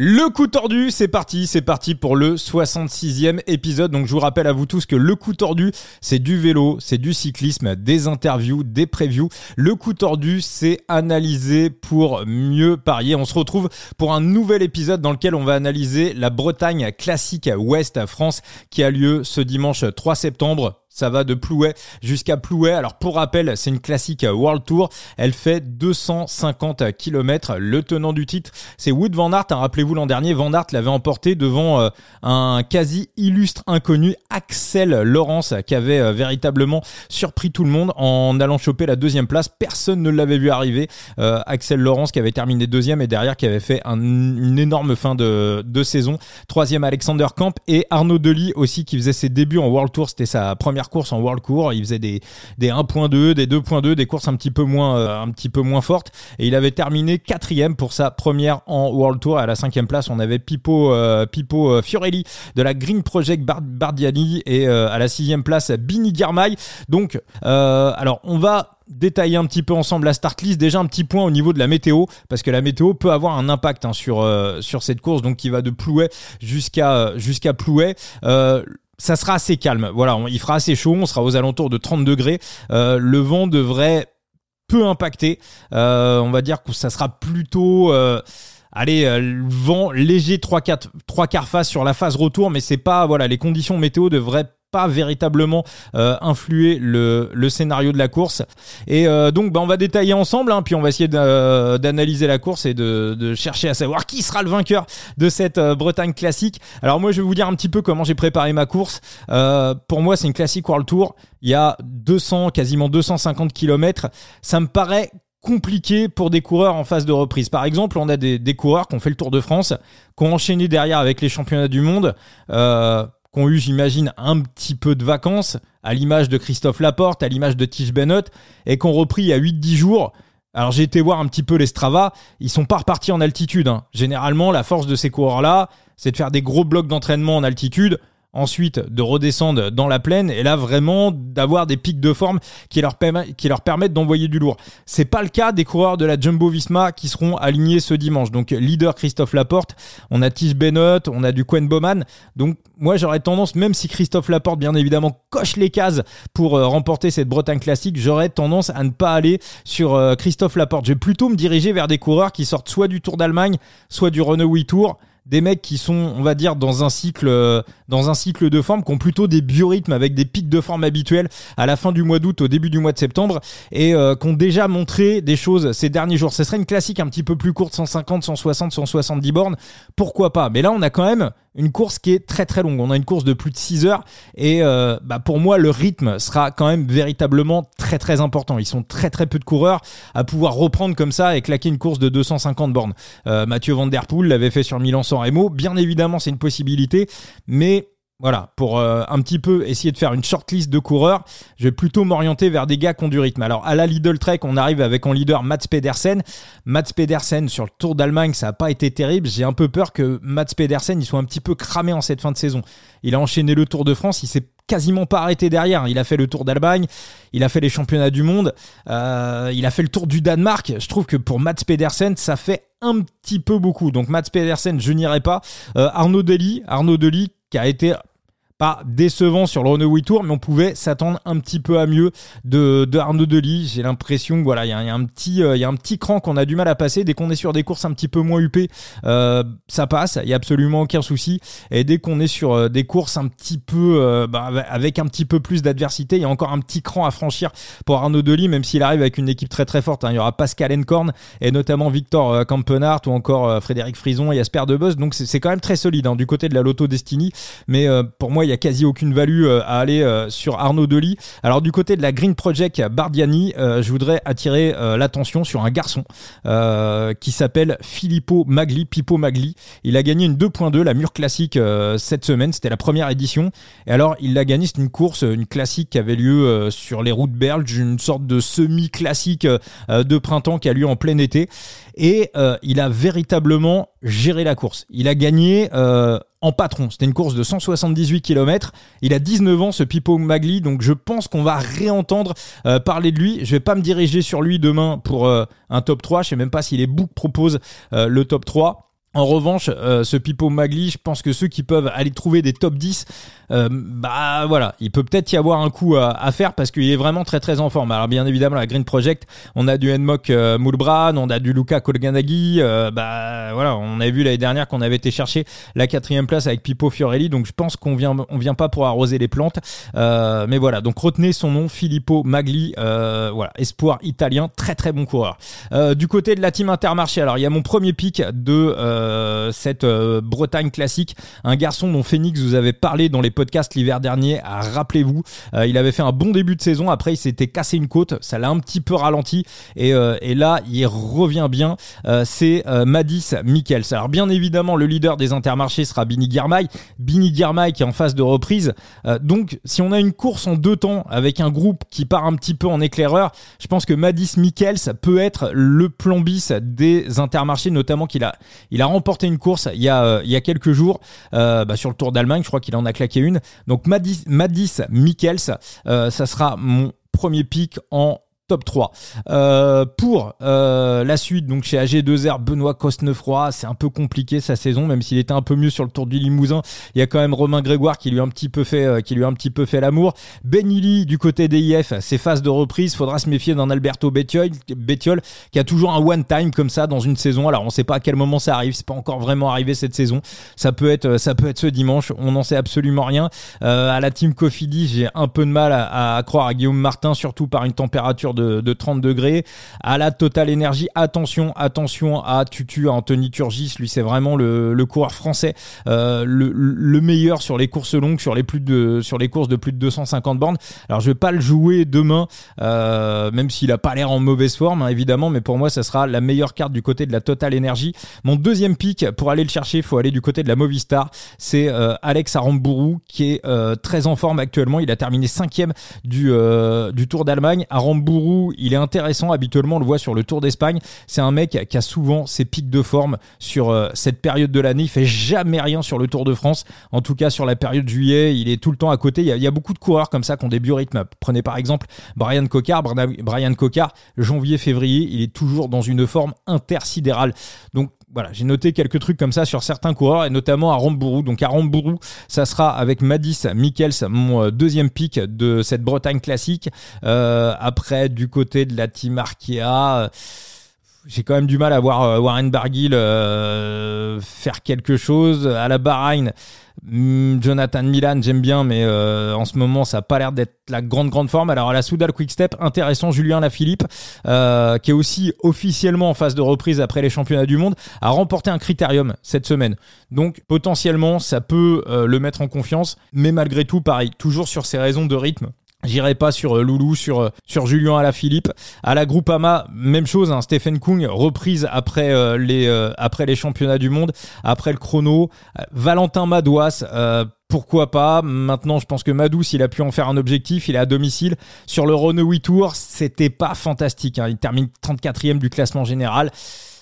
Le coup tordu, c'est parti, c'est parti pour le 66e épisode. Donc je vous rappelle à vous tous que le coup tordu, c'est du vélo, c'est du cyclisme, des interviews, des previews. Le coup tordu, c'est analyser pour mieux parier. On se retrouve pour un nouvel épisode dans lequel on va analyser la Bretagne classique Ouest France qui a lieu ce dimanche 3 septembre ça va de Plouet jusqu'à Plouet. Alors pour rappel, c'est une classique World Tour. Elle fait 250 km. Le tenant du titre, c'est Wood Van Aert. Hein, rappelez-vous l'an dernier, Van Aert l'avait emporté devant euh, un quasi illustre inconnu, Axel Laurence, qui avait euh, véritablement surpris tout le monde en allant choper la deuxième place. Personne ne l'avait vu arriver. Euh, Axel Laurence qui avait terminé deuxième et derrière qui avait fait une énorme fin de, de saison. Troisième Alexander Camp et Arnaud Delis aussi qui faisait ses débuts en World Tour. C'était sa première course en World Tour. Il faisait des, des 1.2, des 2.2, des courses un petit peu moins, euh, un petit peu moins fortes. Et il avait terminé quatrième pour sa première en World Tour. À la cinquième place, on avait Pipo, euh, euh, Fiorelli de la Green Project Bardiani et à la sixième place, Bini Girmay. Donc, alors on va détailler un petit peu ensemble la start list. Déjà un petit point au niveau de la météo, parce que la météo peut avoir un impact hein, sur, sur cette course, donc qui va de Plouet jusqu'à jusqu'à Plouet ça sera assez calme. Voilà, il fera assez chaud, on sera aux alentours de 30 degrés. Euh, le vent devrait peu impacter. Euh, on va dire que ça sera plutôt euh, allez, vent léger 3 4 3 quarts face sur la phase retour mais c'est pas voilà, les conditions météo devraient pas véritablement euh, influer le, le, scénario de la course. Et euh, donc, bah, on va détailler ensemble, hein, puis on va essayer d'analyser la course et de, chercher à savoir qui sera le vainqueur de cette euh, Bretagne classique. Alors moi, je vais vous dire un petit peu comment j'ai préparé ma course. pour moi, c'est une classique World Tour. Il y a 200, quasiment 250 km. Ça me paraît compliqué pour des coureurs en phase de reprise. Par exemple, on a des, des coureurs qui ont fait le Tour de France, qui ont enchaîné derrière avec les championnats du monde. Euh, ont eu, j'imagine, un petit peu de vacances, à l'image de Christophe Laporte, à l'image de Tige Bennett, et qu'on repris il y a 8-10 jours. Alors j'ai été voir un petit peu les Strava, ils sont pas repartis en altitude. Hein. Généralement, la force de ces coureurs-là, c'est de faire des gros blocs d'entraînement en altitude ensuite de redescendre dans la plaine et là vraiment d'avoir des pics de forme qui leur, permettent d'envoyer du lourd. C'est pas le cas des coureurs de la Jumbo Visma qui seront alignés ce dimanche. Donc leader Christophe Laporte, on a Tige Bennett, on a du Quen Bowman. Donc moi j'aurais tendance, même si Christophe Laporte bien évidemment coche les cases pour euh, remporter cette Bretagne classique, j'aurais tendance à ne pas aller sur euh, Christophe Laporte. Je vais plutôt me diriger vers des coureurs qui sortent soit du Tour d'Allemagne, soit du Renault Tour des mecs qui sont, on va dire, dans un cycle, euh, dans un cycle de forme, qui ont plutôt des biorhythmes avec des pics de forme habituels à la fin du mois d'août, au début du mois de septembre, et euh, qui ont déjà montré des choses ces derniers jours. Ce serait une classique un petit peu plus courte, 150, 160, 170 bornes, pourquoi pas? Mais là, on a quand même une course qui est très très longue. On a une course de plus de 6 heures et euh, bah pour moi le rythme sera quand même véritablement très très important. Ils sont très très peu de coureurs à pouvoir reprendre comme ça et claquer une course de 250 bornes. Euh, Mathieu Van Der Poel l'avait fait sur Milan-San Remo. Bien évidemment c'est une possibilité, mais voilà, pour euh, un petit peu essayer de faire une shortlist de coureurs, je vais plutôt m'orienter vers des gars qui ont du rythme. Alors à la Lidl Trek, on arrive avec en leader Mats Pedersen. Mats Pedersen sur le Tour d'Allemagne, ça n'a pas été terrible. J'ai un peu peur que Mats Pedersen il soit un petit peu cramé en cette fin de saison. Il a enchaîné le Tour de France, il s'est quasiment pas arrêté derrière. Il a fait le Tour d'Allemagne, il a fait les championnats du monde, euh, il a fait le Tour du Danemark. Je trouve que pour Mats Pedersen, ça fait un petit peu beaucoup. Donc Mats Pedersen, je n'irai pas. Euh, Arnaud Dely, Arnaud Dely qui a été pas décevant sur le Renault Tour, mais on pouvait s'attendre un petit peu à mieux de, de Arnaud Delis. J'ai l'impression voilà, il y, a un petit, euh, il y a un petit cran qu'on a du mal à passer. Dès qu'on est sur des courses un petit peu moins huppées, euh, ça passe, il y a absolument aucun souci. Et dès qu'on est sur euh, des courses un petit peu, bah, avec un petit peu plus d'adversité, il y a encore un petit cran à franchir pour Arnaud Delis, même s'il arrive avec une équipe très très forte. Hein. Il y aura Pascal Encorn et notamment Victor Campenart ou encore Frédéric Frison et Jasper Debus. Donc c'est quand même très solide hein, du côté de la Lotto Destiny. Mais pour moi, il y a quasi aucune value euh, à aller euh, sur Arnaud Delis. Alors du côté de la Green Project Bardiani, euh, je voudrais attirer l'attention sur un garçon qui s'appelle Filippo Magli, Pippo Magli. Il a gagné une 2.2, la mur classique cette semaine, c'était la première édition. Et alors il a gagné, c'est une course, une classique qui avait lieu sur les routes belges, une sorte de semi-classique de printemps qui a lieu en plein été. Et il a véritablement géré la course. Il a gagné en patron. C'était une course de 178 km. Il a 19 ans, ce Pipo Magli, donc je pense qu'on va réentendre euh, parler de lui. Je vais pas me diriger sur lui demain pour euh, un top 3. Je sais même pas si les books proposent euh, le top 3. En revanche, euh, ce Pipo Magli, je pense que ceux qui peuvent aller trouver des top 10, euh, bah voilà, il peut peut-être y avoir un coup à, faire parce qu'il est vraiment très très en forme. Alors bien évidemment, la Green Project, on a du Enmok euh, Moulbran, on a du Luca Kolganagi, euh, bah voilà, on avait vu l'année dernière qu'on avait été chercher la quatrième place avec Pipo Fiorelli, donc je pense qu'on vient on vient pas pour arroser les plantes, mais voilà, donc retenez son nom, Filippo Magli, voilà, espoir italien, très très bon coureur. du côté de la team Intermarché, alors il y a mon premier pic de cette euh, Bretagne classique. Un garçon dont Phoenix vous avait parlé dans les podcasts l'hiver dernier. Ah, rappelez-vous, euh, il avait fait un bon début de saison. Après, il s'était cassé une côte. Ça l'a un petit peu ralenti. Et, là, il revient bien. C'est Madis Mikkels. Alors, bien évidemment, le leader des intermarchés sera Bini Girmay. Bini Girmay qui est en phase de reprise. donc, si on a une course en deux temps avec un groupe qui part un petit peu en éclaireur, je pense que Madis Mikkels peut être le plan bis des intermarchés, notamment qu'il a, il a remporté une course il y a, euh, quelques jours euh, bah, sur le Tour d'Allemagne. Je crois qu'il en a claqué une. Donc Madis, Madis Mikkels, euh, ça sera mon premier pic en top 3. Euh, pour euh, la suite, donc chez AG2R, Benoît Cosnefroy, c'est un peu compliqué sa saison, même s'il était un peu mieux sur le Tour du Limousin. Il y a quand même Romain Grégoire qui lui a un petit peu fait, euh, qui lui a un petit peu fait l'amour. Benili du côté d'IF, ses phases de reprise, faudra se méfier d'un Alberto Bettiol, qui a toujours un one time comme ça dans une saison. Alors on sait pas à quel moment ça arrive, c'est pas encore vraiment arrivé cette saison. Ça peut être, ça peut être ce dimanche. On n'en sait absolument rien. à la team Cofidis, j'ai un peu de mal à, à croire à Guillaume Martin, surtout par une température 30 degrés. À la Total Energy, attention, attention à Tutu, à Anthony Turgis. Lui, c'est vraiment le, coureur français, euh, le, meilleur sur les courses longues, sur les, plus de, sur les courses de plus de 250 bornes. Alors, je vais pas le jouer demain, euh, même s'il a pas l'air en mauvaise forme, hein, évidemment, mais pour moi, ça sera la meilleure carte du côté de la Total Energy. Mon deuxième pic, pour aller le chercher, il faut aller du côté de la Movistar. C'est euh, Alex Aramburu, qui est très en forme actuellement. Il a terminé cinquième du, du Tour d'Allemagne. Il est intéressant. Habituellement, on le voit sur le Tour d'Espagne. C'est un mec qui a souvent ses pics de forme sur euh, cette période de l'année. Il fait jamais rien sur le Tour de France. En tout cas, sur la période de juillet, il est tout le temps à côté. Il y a, beaucoup de coureurs comme ça qui ont des biorhythmes. Prenez par exemple Brian Cocard. Brian Cocard, janvier-février, il est toujours dans une forme intersidérale. Donc voilà, j'ai noté quelques trucs comme ça sur certains coureurs et notamment à Rambourou. Donc à Rambourou, ça sera avec Madis Mikkels, mon euh, deuxième pic de cette Bretagne classique. Euh, après, du côté de la Team Arkea, euh, j'ai quand même du mal à voir Warren Barguil faire quelque chose. À la Bahreïn, Hmm, Jonathan Milan, j'aime bien, mais euh, en ce moment, ça n'a pas l'air d'être la grande, grande forme. Alors, à la Soudal Quick-Step, intéressant, Julien Lafilippe, euh, qui est aussi officiellement en phase de reprise après les championnats du monde, a remporté un critérium cette semaine. Donc, potentiellement, ça peut euh, le mettre en confiance, mais malgré tout, pareil, toujours sur ses raisons de rythme. J'irai pas sur euh, Loulou, sur euh, sur Julien Alaphilippe. À la Groupama, même chose. Hein, Stephen Kung reprise après euh, les après les championnats du monde, après le chrono. Valentin Madouas. pourquoi pas? Maintenant, je pense que Madou, s'il a pu en faire un objectif, il est à domicile. Sur le Renault 8 Tour, c'était pas fantastique. Hein. Il termine 34e du classement général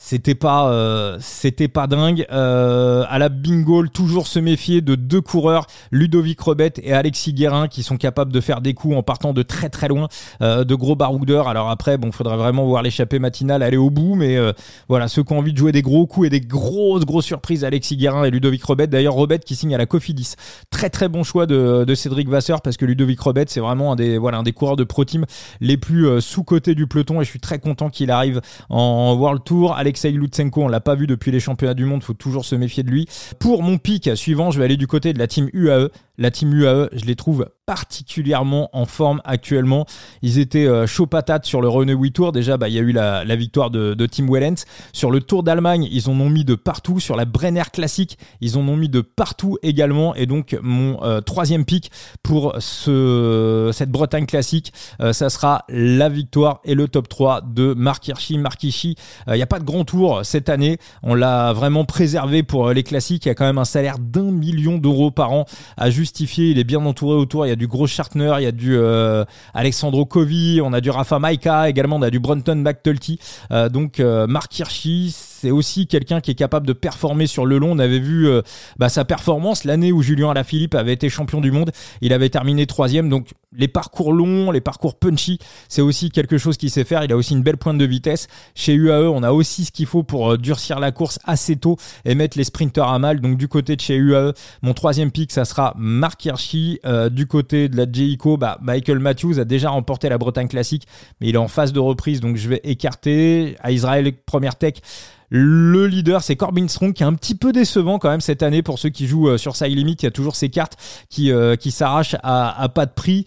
c'était pas euh, c'était pas dingue. Euh, à la bingo toujours se méfier de deux coureurs Ludovic Rebet et Alexis Guérin qui sont capables de faire des coups en partant de très très loin. Euh, de gros baroudeurs. Alors après bon faudrait vraiment voir l'échappée matinale aller au bout mais euh, voilà ceux qui ont envie de jouer des gros coups et des grosses grosses surprises Alexis Guérin et Ludovic Rebet d'ailleurs Rebet qui signe à la Cofidis. Très très bon choix de, Cédric Vasseur parce que Ludovic Rebet c'est vraiment un des voilà un des coureurs de pro team les plus sous cotés du peloton et je suis très content qu'il arrive en World Tour Alexei Lutsenko, on l'a pas vu depuis les championnats du monde, faut toujours se méfier de lui. Pour mon pic suivant, je vais aller du côté de la team UAE. La team UAE, je les trouve particulièrement en forme actuellement. Ils étaient euh, chaud patate sur le Renault 8 Tour. Déjà, bah, il y a eu la, victoire de, Tim Wellens. Sur le Tour d'Allemagne, ils en ont mis de partout. Sur la Brenner Classic, ils en ont mis de partout également. Et donc, mon euh, troisième pic pour ce, cette Bretagne Classique, euh, ça sera la victoire et le top 3 de Mark Hirschi. Mark Hirschi, il n'y a pas de grand tour cette année. On l'a vraiment préservé pour les classiques. Il y a quand même un salaire d'un million d'euros par an à justifier. Il est bien entouré autour. Il y a du gros Chartner, il y a du euh, Alexandro Kovi, on a du Rafa Maika également, on a du Brunton McTulty. Euh, donc euh, Mark Hirschi, c'est aussi quelqu'un qui est capable de performer sur le long. On avait vu euh, bah, sa performance l'année où Julien Alaphilippe avait été champion du monde. Il avait terminé troisième, donc les parcours longs, les parcours punchy, c'est aussi quelque chose qu'il sait faire. Il a aussi une belle pointe de vitesse. Chez UAE, on a aussi ce qu'il faut pour euh, durcir la course assez tôt et mettre les sprinters à mal. Donc du côté de chez UAE, mon troisième pick, ça sera Mark Hirschi. Euh, du côté de la Jayco, bah, Michael Matthews a déjà remporté la Bretagne classique, mais il est en phase de reprise, donc je vais écarter. À Israël, première tech. Le leader, c'est Corbin Strong, qui est un petit peu décevant quand même cette année pour ceux qui jouent euh, sur Side Limit. Il y a toujours ces cartes qui, qui s'arrachent à pas de prix.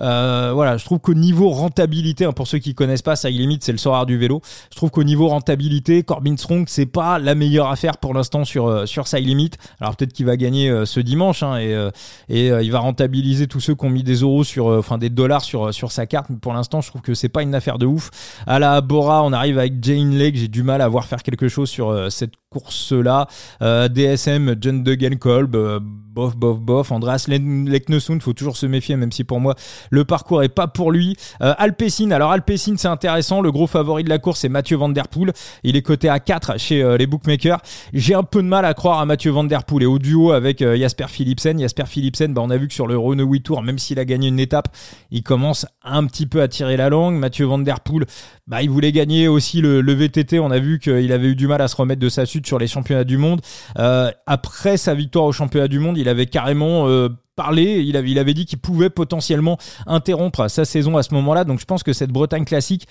Euh, voilà, je trouve qu'au niveau rentabilité, hein, pour ceux qui connaissent pas, Side Limit, c'est le soir du vélo. Je trouve qu'au niveau rentabilité, Corbin Strong, c'est pas la meilleure affaire pour l'instant sur sur Side Limit. Alors peut-être qu'il va gagner ce dimanche hein, et et il va rentabiliser tous ceux qui ont mis des euros sur, enfin des dollars sur sur sa carte. Mais pour l'instant, je trouve que c'est pas une affaire de ouf. À la Bora, on arrive avec Jane Lake. J'ai du mal à voir faire quelque chose sur euh, cette course-là. Euh, DSM, John Duggan Kolb, euh, bof, bof, bof. Andreas Leknesund, faut toujours se méfier, même si pour moi le parcours est pas pour lui. Euh, Alpecin, alors Alpecin c'est intéressant. Le gros favori de la course c'est Mathieu Van Der Poel. Il est coté à 4 chez les bookmakers. J'ai un peu de mal à croire à Mathieu Van Der Poel et au duo avec Jasper Philipsen. Jasper Philipsen, bah, on a vu que sur le Renault 8 Tour, même s'il a gagné une étape, il commence un petit peu à tirer la langue. Mathieu Van Der Poel, bah, il voulait gagner aussi le, le VTT. On a vu qu'il avait eu du mal à se remettre de sa suite sur les championnats du monde. Euh, après sa victoire au championnat du monde, il avait carrément euh, parlé, il avait, il avait dit qu'il pouvait potentiellement interrompre sa saison à ce moment-là. Donc je pense que cette Bretagne classique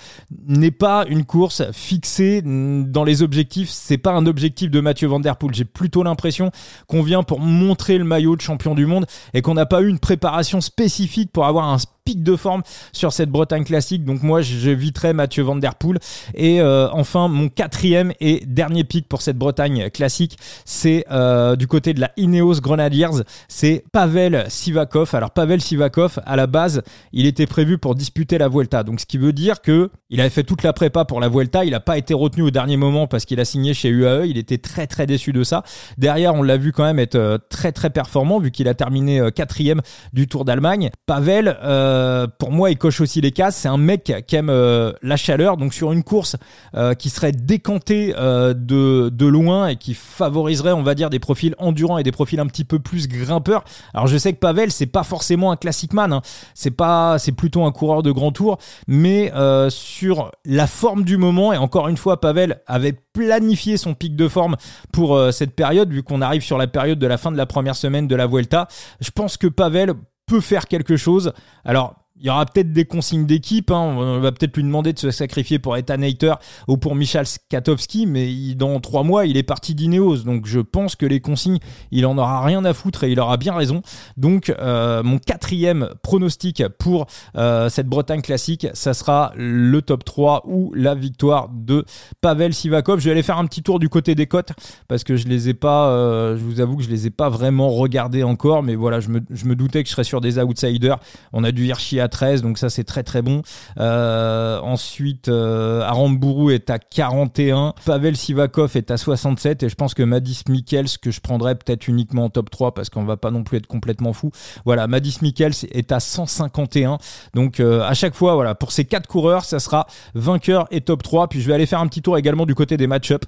n'est pas une course fixée dans les objectifs. C'est pas un objectif de Mathieu Van Der Poel. J'ai plutôt l'impression qu'on vient pour montrer le maillot de champion du monde et qu'on n'a pas eu une préparation spécifique pour avoir un pic de forme sur cette Bretagne classique. Donc moi, j'éviterai Mathieu Van Der Poel. Et euh, enfin, mon quatrième et dernier pic pour cette Bretagne classique, c'est euh, du côté de la Ineos Grenadiers. C'est Pavel Sivakov. Alors Pavel Sivakov, à la base, il était prévu pour disputer la Vuelta. Donc ce qui veut dire que il avait fait toute la prépa pour la Vuelta. Il n'a pas été retenu au dernier moment parce qu'il a signé chez UAE. Il était très très déçu de ça. Derrière, on l'a vu quand même être euh, très très performant vu qu'il a terminé quatrième du Tour d'Allemagne. Pavel, euh, pour moi, il coche aussi les cases. C'est un mec qui aime euh, la chaleur. Donc sur une course euh, qui serait décantée de, de loin et qui favoriserait, on va dire, des profils endurants et des profils un petit peu plus grimpeurs. Alors je sais que Pavel, c'est pas forcément un classic man. Hein. C'est pas, c'est plutôt un coureur de grand tour. Mais sur la forme du moment et encore une fois, Pavel avait planifié son pic de forme pour cette période, vu qu'on arrive sur la période de la fin de la première semaine de la Vuelta. Je pense que Pavel peut faire quelque chose. Alors, il y aura peut-être des consignes d'équipe. Hein. On va peut-être lui demander de se sacrifier pour Ethan Hayter ou pour Michal Skatowski, mais dans trois mois, il est parti d'Ineos. Donc je pense que les consignes, il en aura rien à foutre et il aura bien raison. Donc euh, mon quatrième pronostic pour euh, cette Bretagne classique, ça sera le top 3 ou la victoire de Pavel Sivakov. Je vais aller faire un petit tour du côté des cotes parce que je les ai pas, euh, je vous avoue que je les ai pas vraiment regardés encore, mais voilà, je me, je me doutais que je serais sur des outsiders. On a du Hirschi à 13, donc ça c'est très très bon. Euh, ensuite, euh, Aramburu est à 41, Pavel Sivakov est à 67, et je pense que Madis Mikkels, que je prendrais peut-être uniquement en top 3 parce qu'on va pas non plus être complètement fou. Voilà, Madis Mikkels est à 151. Donc euh, à chaque fois, voilà, pour ces quatre coureurs, ça sera vainqueur et top 3. Puis je vais aller faire un petit tour également du côté des match-up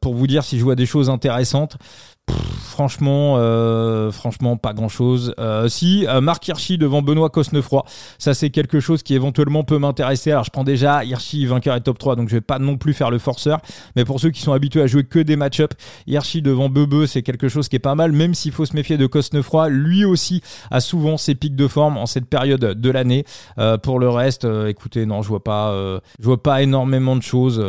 pour vous dire si je vois des choses intéressantes franchement, euh, franchement, pas grand chose. Euh, si euh, Marc Hirschi devant Benoît Cosnefroy, ça c'est quelque chose qui éventuellement peut m'intéresser. Alors je prends déjà Hirschi vainqueur et top 3, donc je vais pas non plus faire le forceur. Mais pour ceux qui sont habitués à jouer que des match-up, Hirschi devant Bebe, c'est quelque chose qui est pas mal, même s'il faut se méfier de Cosnefroy. Lui aussi a souvent ses pics de forme en cette période de l'année. pour le reste, écoutez, non, je vois pas, je vois pas énormément de choses.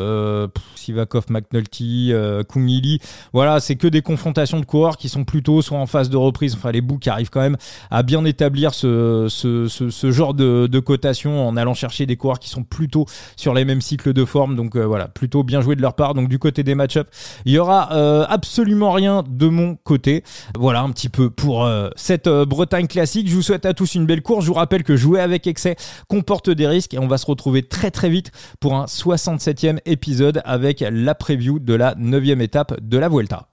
Sivakov, McNulty, Kungili, voilà, c'est que des confrontations de coureurs qui sont plutôt soit en phase de reprise, enfin les bouts qui arrivent quand même à bien établir ce, ce, genre de, de, cotation en allant chercher des coureurs qui sont plutôt sur les mêmes cycles de forme. Donc euh, voilà, plutôt bien joué de leur part. Donc du côté des match il y aura euh, absolument rien de mon côté. Voilà un petit peu pour euh, cette Bretagne classique. Je vous souhaite à tous une belle course. Je vous rappelle que jouer avec excès comporte des risques et on va se retrouver très très vite pour un 67e épisode avec la preview de la 9 étape de la Vuelta.